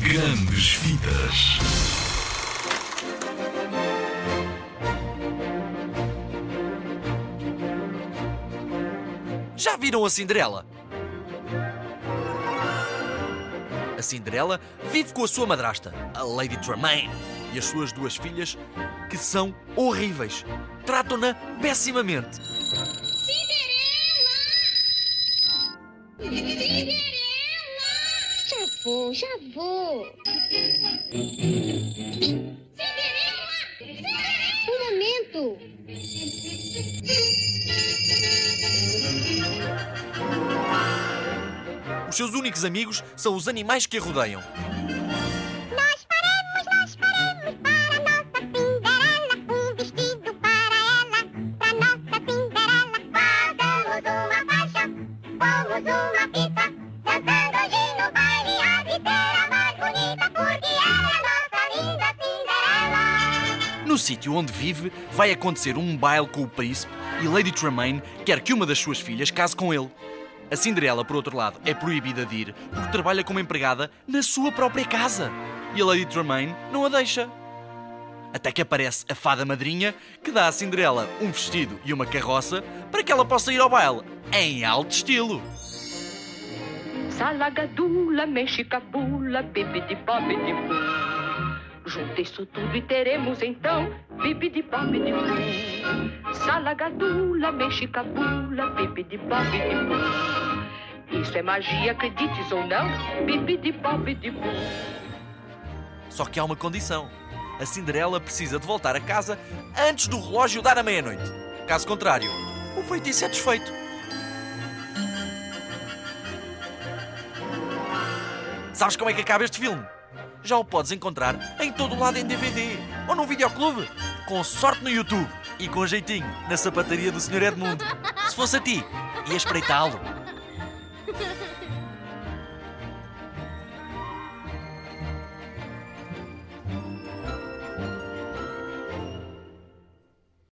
Grandes Vidas. Já viram a Cinderela? A Cinderela vive com a sua madrasta, a Lady Tremaine, e as suas duas filhas, que são horríveis. Tratam-na pessimamente. Já vou, já vou. Um momento. Os seus únicos amigos são os animais que a rodeiam. Nós faremos, nós faremos para nossa Cinderela um vestido para ela, para nossa Cinderela. Uma faixa, pomos uma fita, no. No sítio onde vive, vai acontecer um baile com o príncipe e Lady Tremaine quer que uma das suas filhas case com ele. A Cinderela, por outro lado, é proibida de ir porque trabalha como empregada na sua própria casa. E a Lady Tremaine não a deixa. Até que aparece a fada madrinha que dá à Cinderela um vestido e uma carroça para que ela possa ir ao baile em alto estilo. Salagadula, mexicabula, bibidi bobidi boo. Junta isso tudo e teremos então bibidi bobidi boo. Salagadula, mexicabula, bibidi bobidi boo. Isso é magia, acredites ou não, bibidi bobidi boo. Só que há uma condição. A Cinderela precisa de voltar a casa antes do relógio dar a meia-noite. Caso contrário, o feitiço é desfeito. Sabes como é que acaba este filme? Já o podes encontrar em todo o lado em DVD ou num videoclube. Com sorte no YouTube e com jeitinho na sapataria do Sr. Edmundo. Se fosse a ti, ia espreitá-lo.